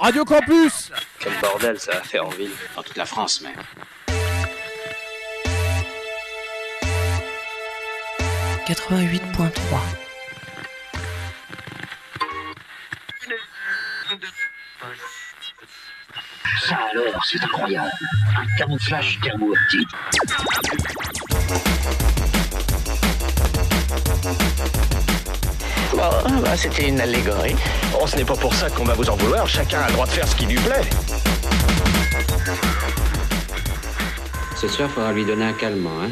Radio Campus Quel bordel ça a fait en ville. Dans toute la France même. « 88.3 Ça alors, c'est incroyable. Un camouflage thermo-optique. Bon, bah, c'était une allégorie. Oh, ce n'est pas pour ça qu'on va vous en vouloir. Chacun a le droit de faire ce qui lui plaît. Ce soir, faudra lui donner un calmant, hein.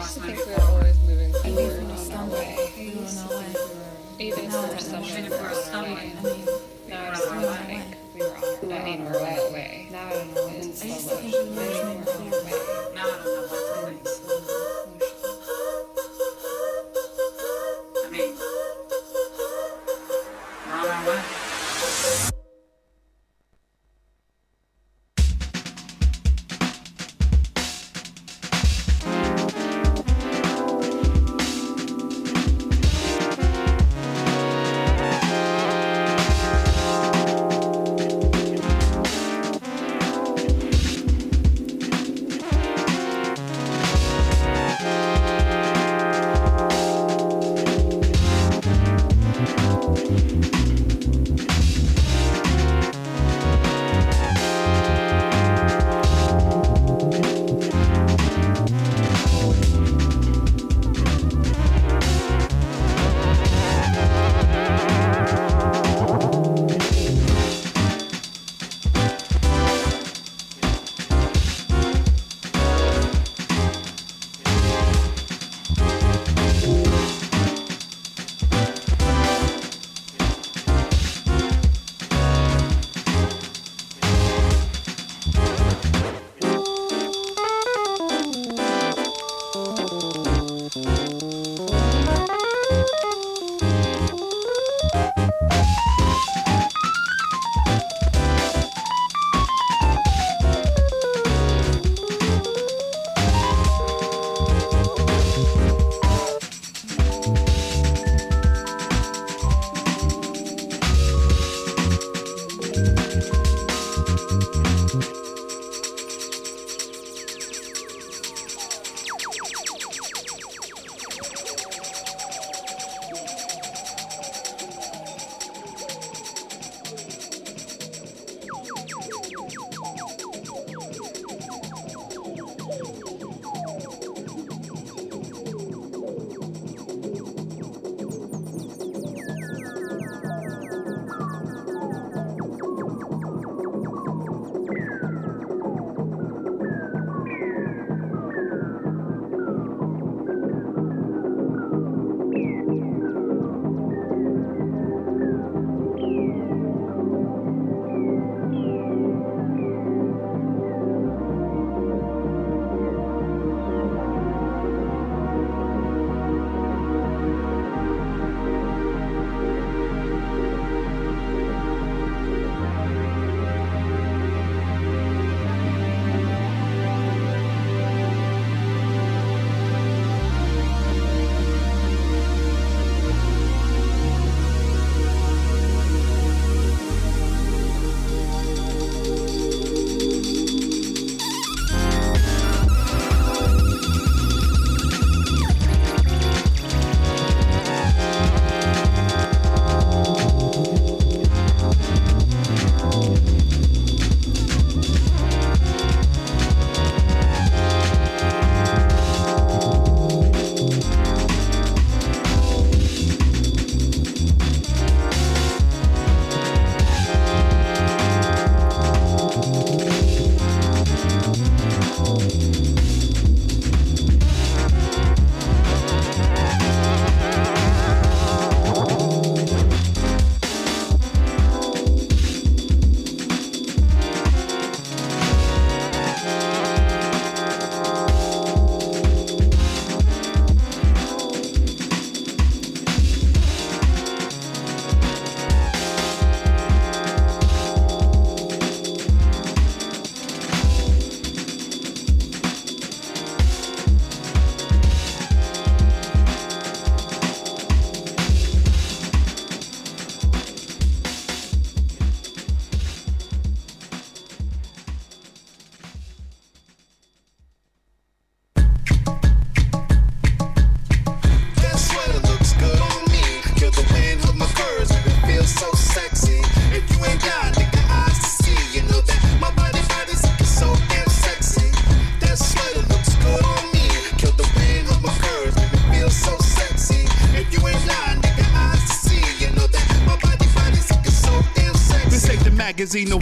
used to think we were always moving forward. Even someway. Even someway. Even. Even for someway. Now it's.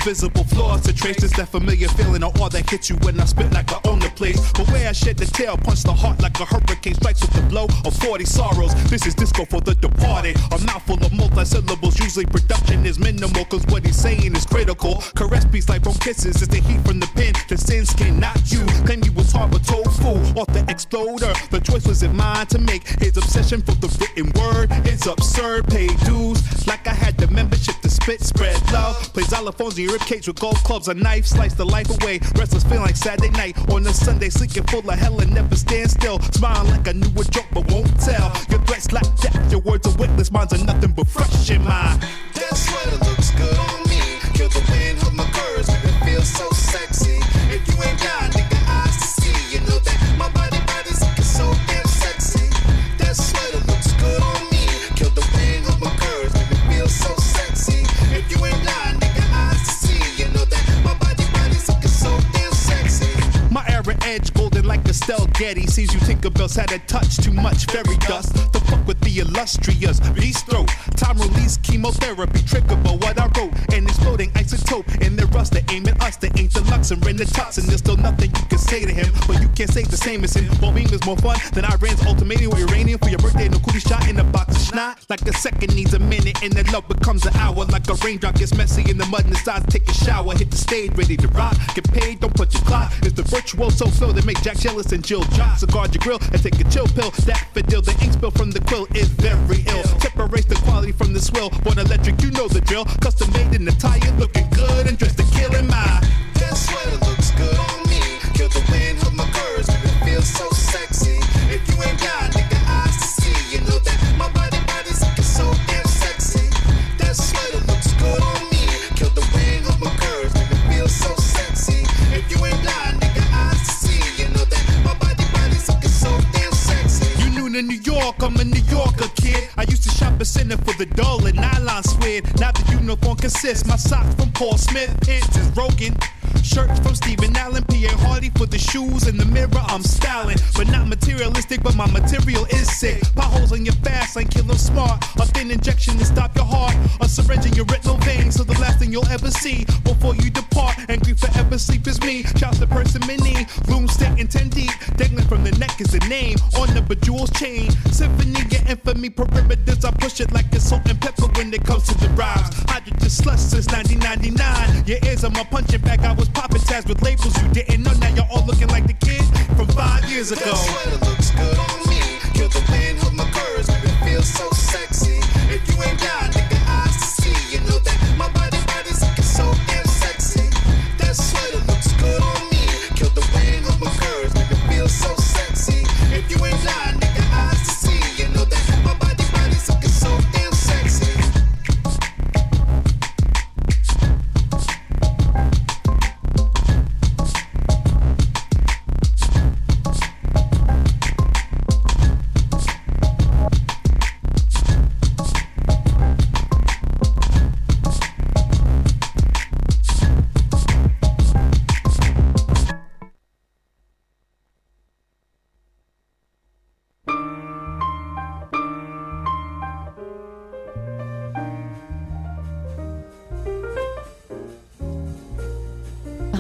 Visible flaws to trace. Just that familiar feeling of all that hits you when I spit like I own the place. But where I shed the tail, punch the heart like a hurricane strikes with the blow of 40 sorrows. This is disco for the departed. A mouthful of multi-syllables. Usually production is minimal, cause what critical. Caress beats like from kisses. It's the heat from the pen. The sin skin, not you. Claim you was hard but tofu off the exploder. The choice was in mine to make. His obsession for the written word is absurd. Pay dues like I had the membership to spit, spread love. Play xylophones in your ribcage with golf clubs, a knife, slice the life away. Restless feeling like Saturday night on a Sunday, sleeping full of hell and never stand still. Smiling like I knew a joke but won't tell. Your threats like that, your words are witless, mine's are nothing but fresh in my. That sweater looks good the wind my curves, it feels so sexy. If you ain't nigga eyes to see, you know that my body body's looking so damn sexy. That sweater looks good on me. The wind my curves, it feels so sexy. If you ain't nigga eyes to see, you know that my body body's looking so damn sexy. My era edge golden like Estelle Getty. Sees you Tinkerbell's had a touch too much fairy dust. The fuck with the illustrious beast throat. Time release chemotherapy triggerable what I wrote. And exploding isotope in their rust. They aim at us. They ain't the lux and the tops. And there's still nothing you can say to him. But you can't say the same as him. Beam is more fun than Iran's ultimatum or uranium for your birthday. No cootie shot in a box of snot. Like a second needs a minute and then love becomes an hour. Like a raindrop gets messy in the mud and decides to take a shower. Hit the stage, ready to rock. Get paid, don't put your clock. It's the virtual so slow that make Jack jealous and Jill drop. So guard your grill and take a chill pill. That fidel, the ink spill from the quill is very ill. Separates the quality from the swill. One electric, you know the drill. Custom made in the tire, looking good and dressed to kill in my. Sweater looks good on me. Kill the wind of my curves, it feels so sexy. If you ain't got nigga You new York, I'm a New Yorker kid. I used to shop a center for the dull and nylon suede. Now the uniform consists my socks from Paul Smith, pants is Rogan. Shirts from Steven Alan, Pierre Hardy for the shoes in the mirror. I'm styling, but not materialistic. But my material is sick. Potholes on your fast lane, kill 'em smart. A thin injection to stop your heart. A syringe in your retinal veins, so the last thing you'll ever see before you depart. And grief forever sleep is me. Shouts to person many, loom stack in ten deep. Dangling from the neck is the name on the bejeweled chain. Symphony and infamy perimeters. I push it like a salt and pepper when it comes to the rhymes. Hydrogen slush since 1999. Your ears on my punching bag. I was popping tags with labels you didn't know. Now you're all looking like the kid from five years ago. That sweater looks good on me. Kill the wind of my curves. It feels so sexy. If you ain't got nigga eyes to see, you know that my body body's looking so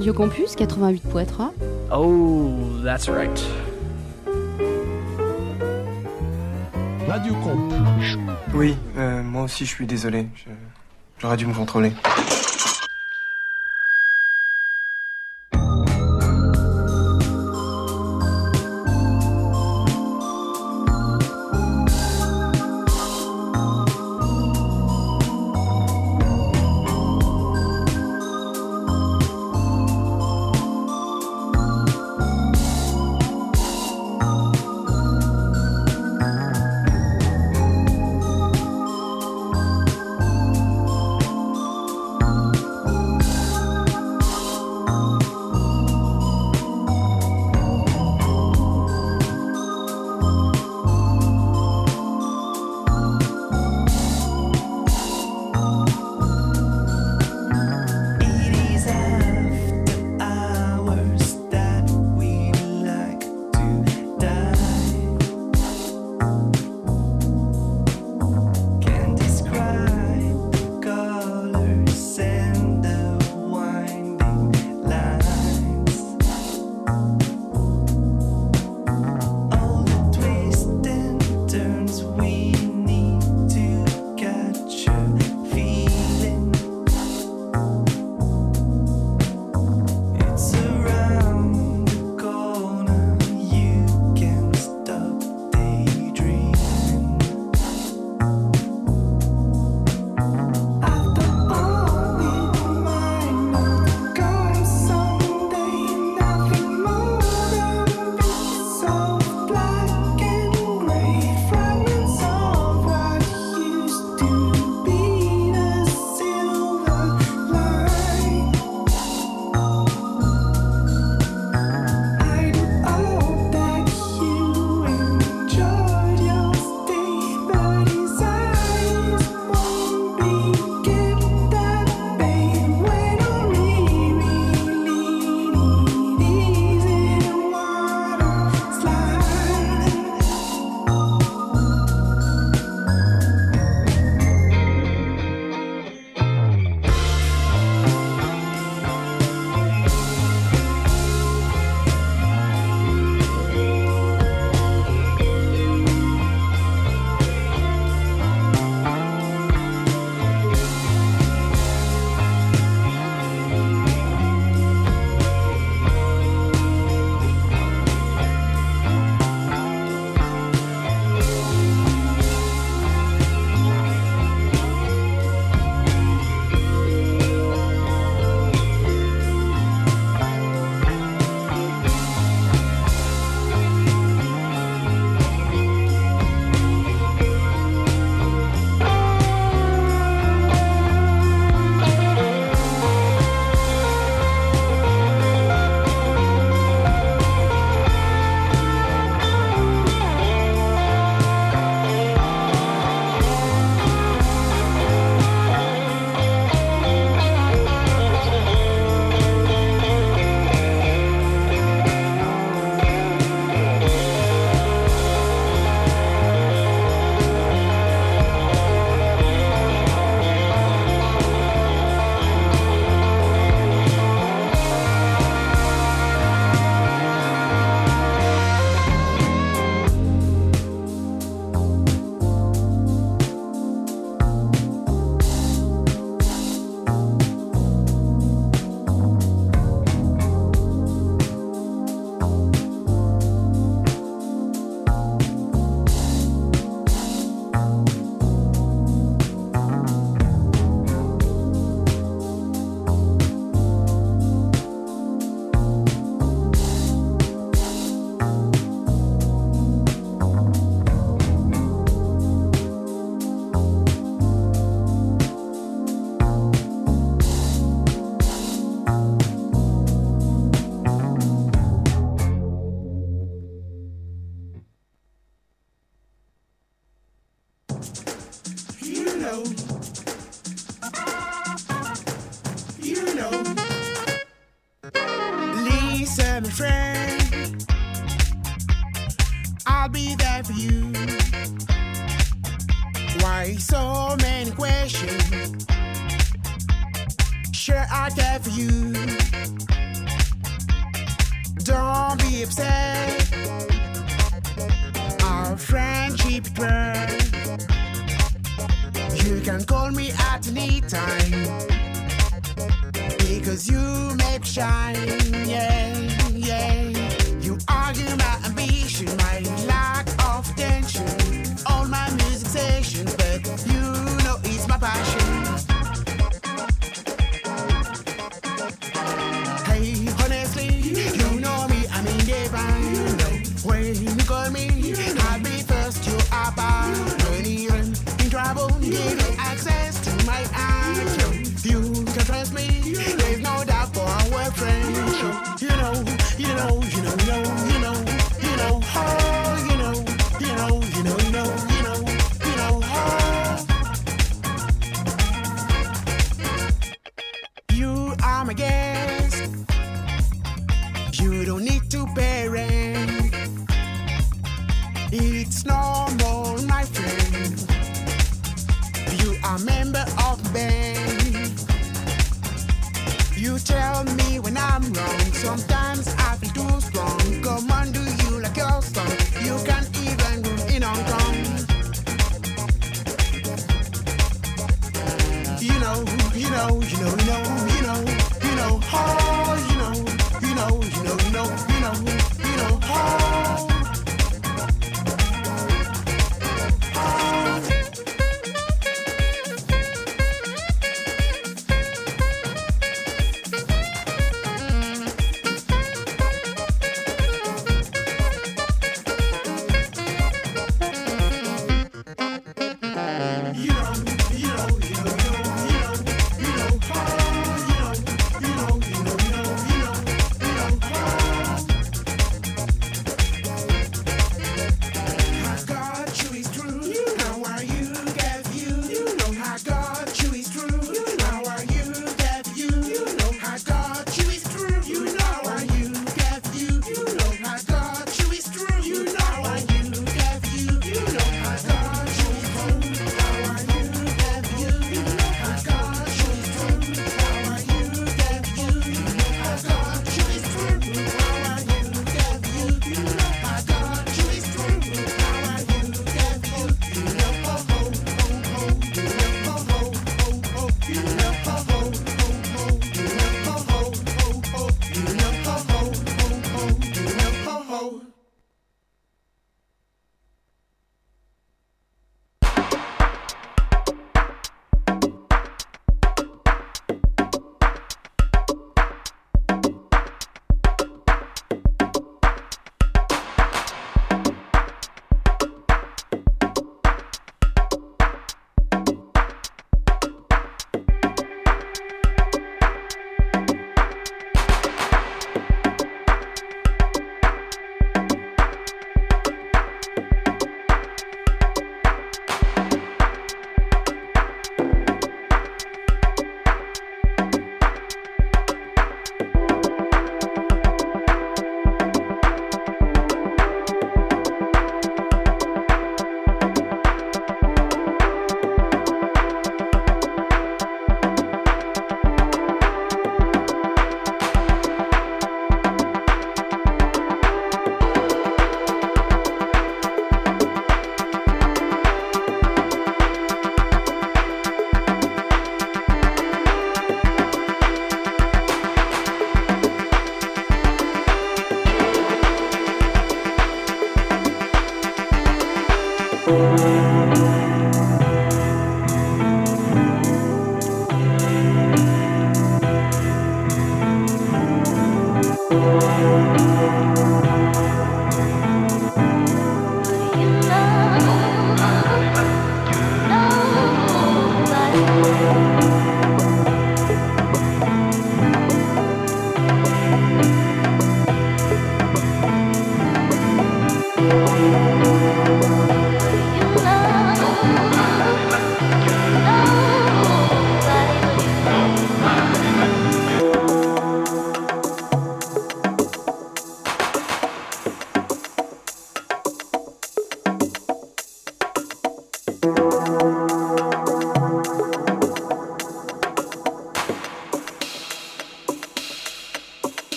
Radio Campus 88.3. Oh, that's right. Radio Campus. Oui, euh, moi aussi je suis désolé. Je- J'aurais dû me contrôler.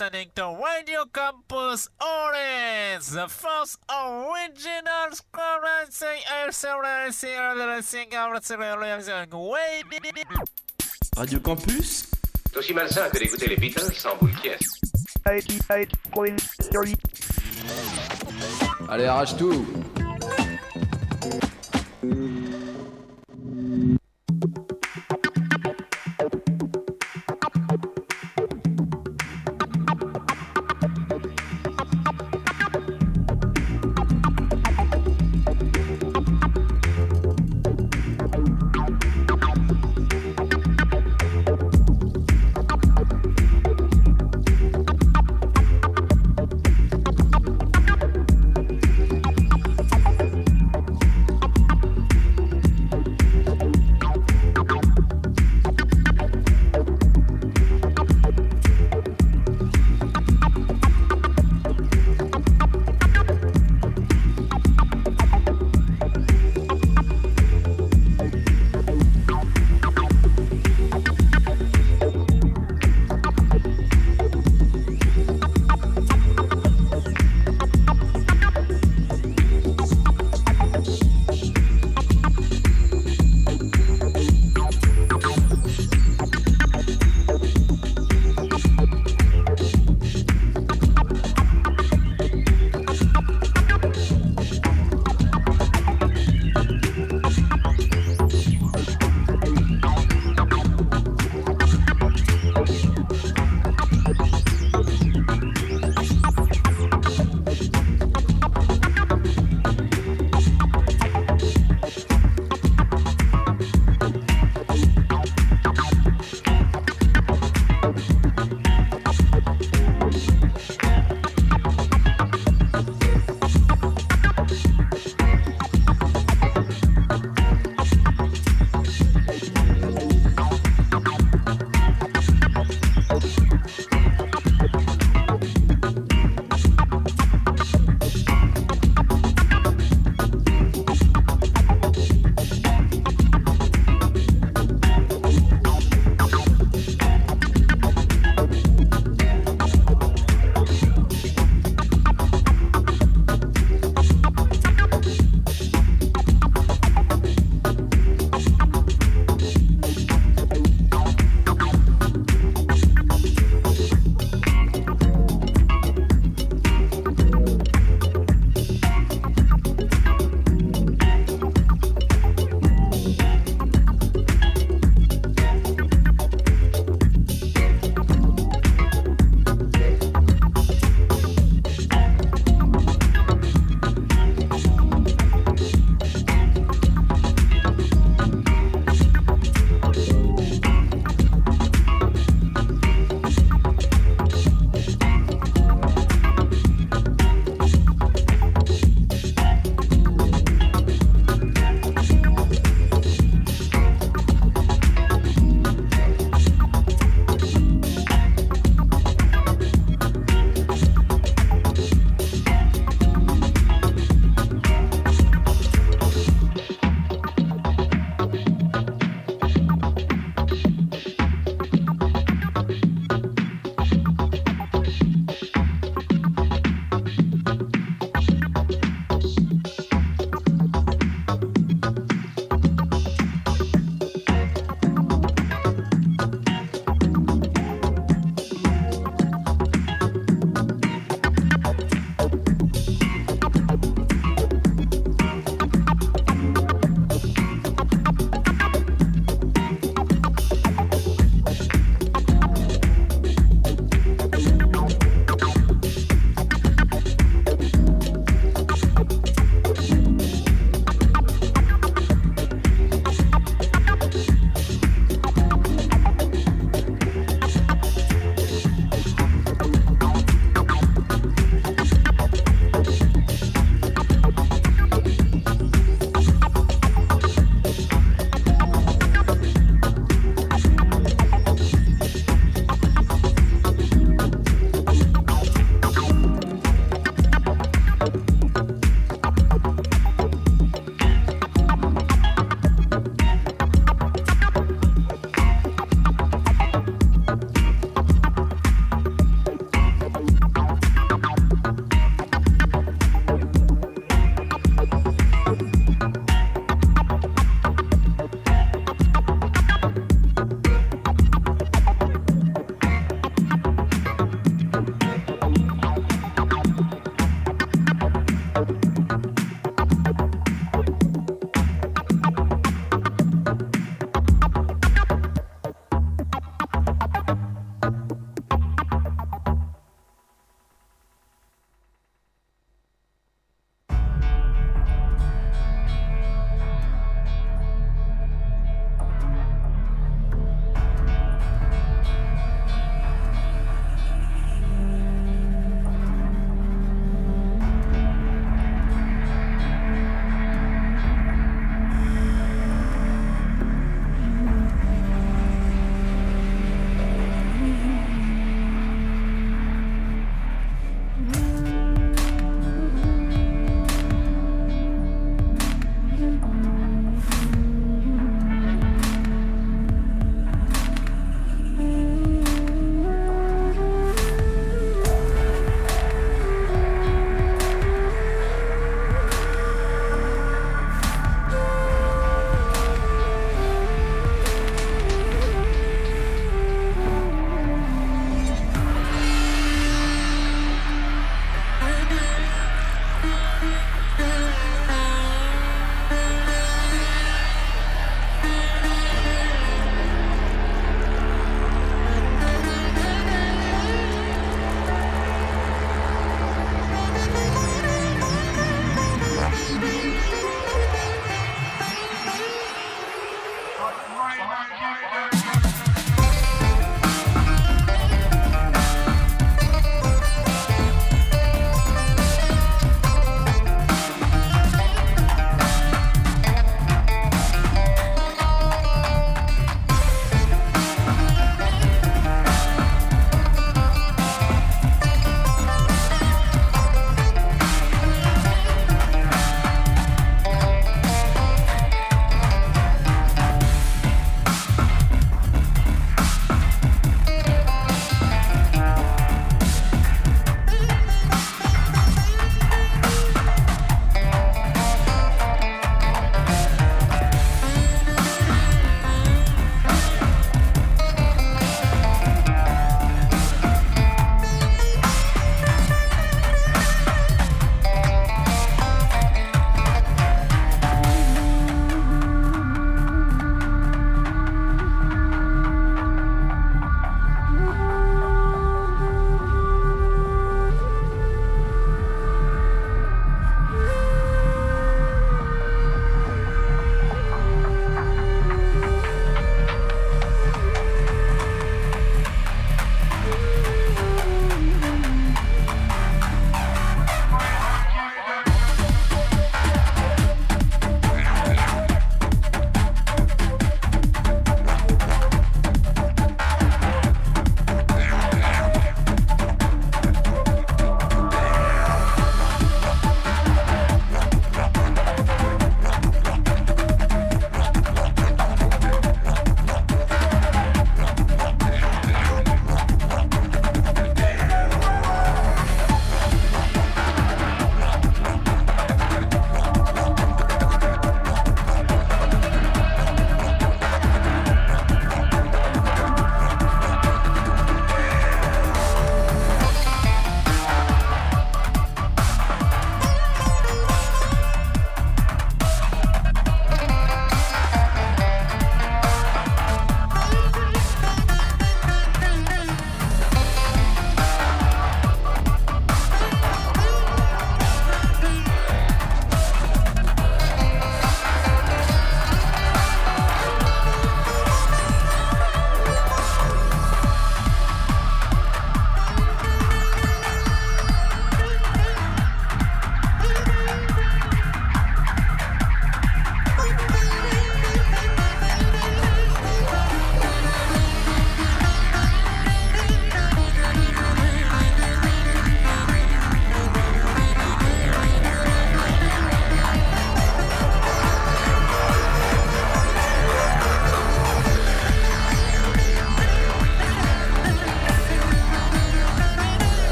Listening to Radio Campus Orange, the first original Radio Campus? C'est aussi malsain que d'écouter les Beatles sans boule Allez, arrache tout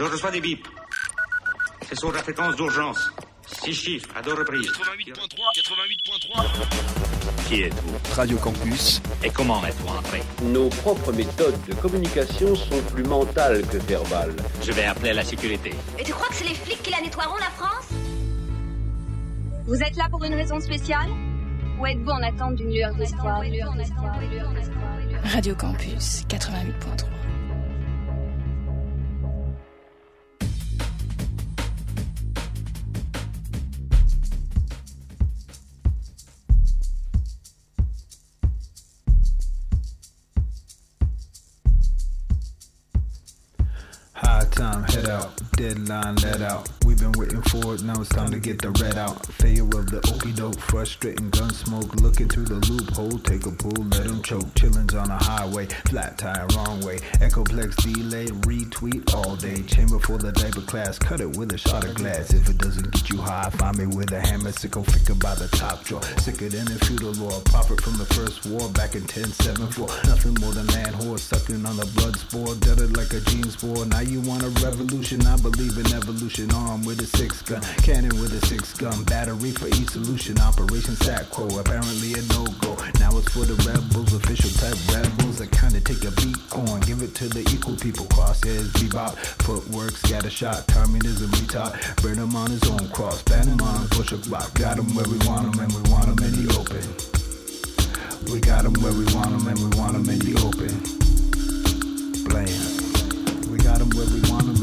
Je reçois des bips. Ce sont la fréquence d'urgence. Six chiffres à deux reprises. 88.3, 88.3. Qui êtes-vous? Radio Campus. Et comment êtes-vous entré? Nos propres méthodes de communication sont plus mentales que verbales. Je vais appeler la sécurité. Et tu crois que c'est les flics qui la nettoieront, la France? Vous êtes là pour une raison spéciale? Ou êtes-vous en attente d'une lueur d'espoir Radio Campus 88.3. deadline let out. Been waiting for it, now it's time to get the red out. Failure of the okey doke, frustrating gun smoke. Looking through the loophole, take a pull, let him choke. Chillins on a highway, flat tire, wrong way. Echoplex delay, retweet all day. Chamber for the diaper class, cut it with a shot of glass. If it doesn't get you high, find me with a hammer, sickle ficker by the top drawer. Sicker than a feudal law, profit from the first war back in 1074. Nothing more than land horse sucking on the blood spore, dead it like a gene spore. Now you want a revolution? I believe in evolution. Armed with a six gun, cannon with a six gun, battery for each solution. Operation Sacro, apparently a no go. Now it's for the rebels, official type rebels that kinda take a beat on. Give it to the equal people. Crosshairs, bebop, footwork, scatter shot, communism retard. Burn him on his own cross, ban him on, push a block. Got him where we want him and we want him in the open. We got him where we want him and we want him in the open. Bland. We got 'em where we want 'em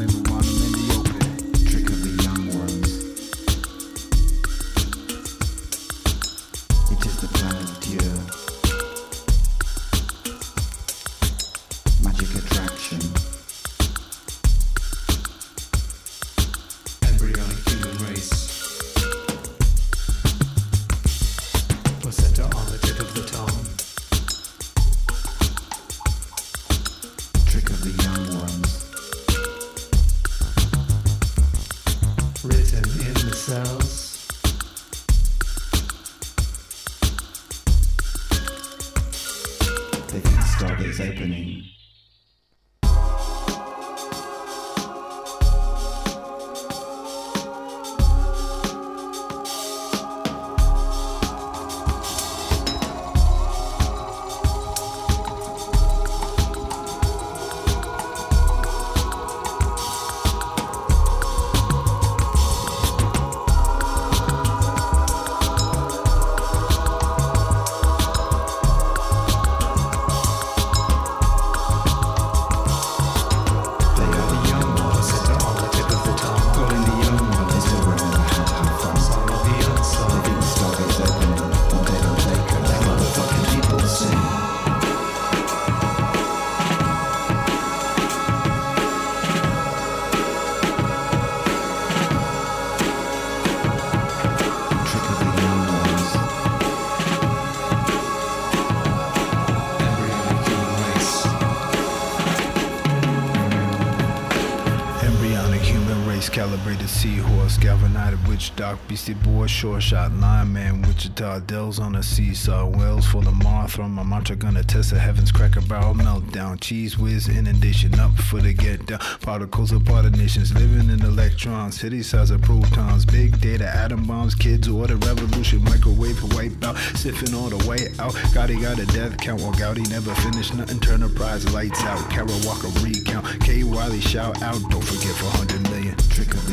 beastie boy, short shot, lineman, Wichita, Dells on a seesaw, wells for the Martha, my mantra gonna test the heavens, cracker barrel meltdown, cheese whiz, inundation, up for the get down, particles of part of nations, living in electrons, city size of protons, big data, atom bombs, kids order revolution, microwave wipe out, sipping all the way out, Gotti got a death count, while Gowdy never finished nothing, turn prize lights out, Carol Walker recount, K. Wiley shout out, don't forget for 100 million, trick of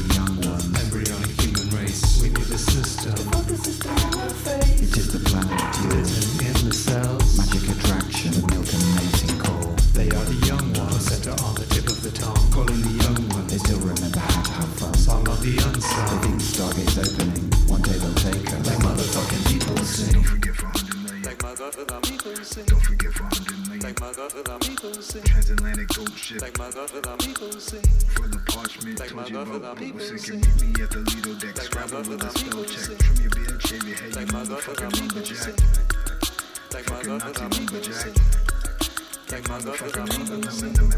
motherfucking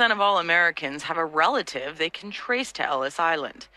of all Americans have a relative they can trace to Ellis Island.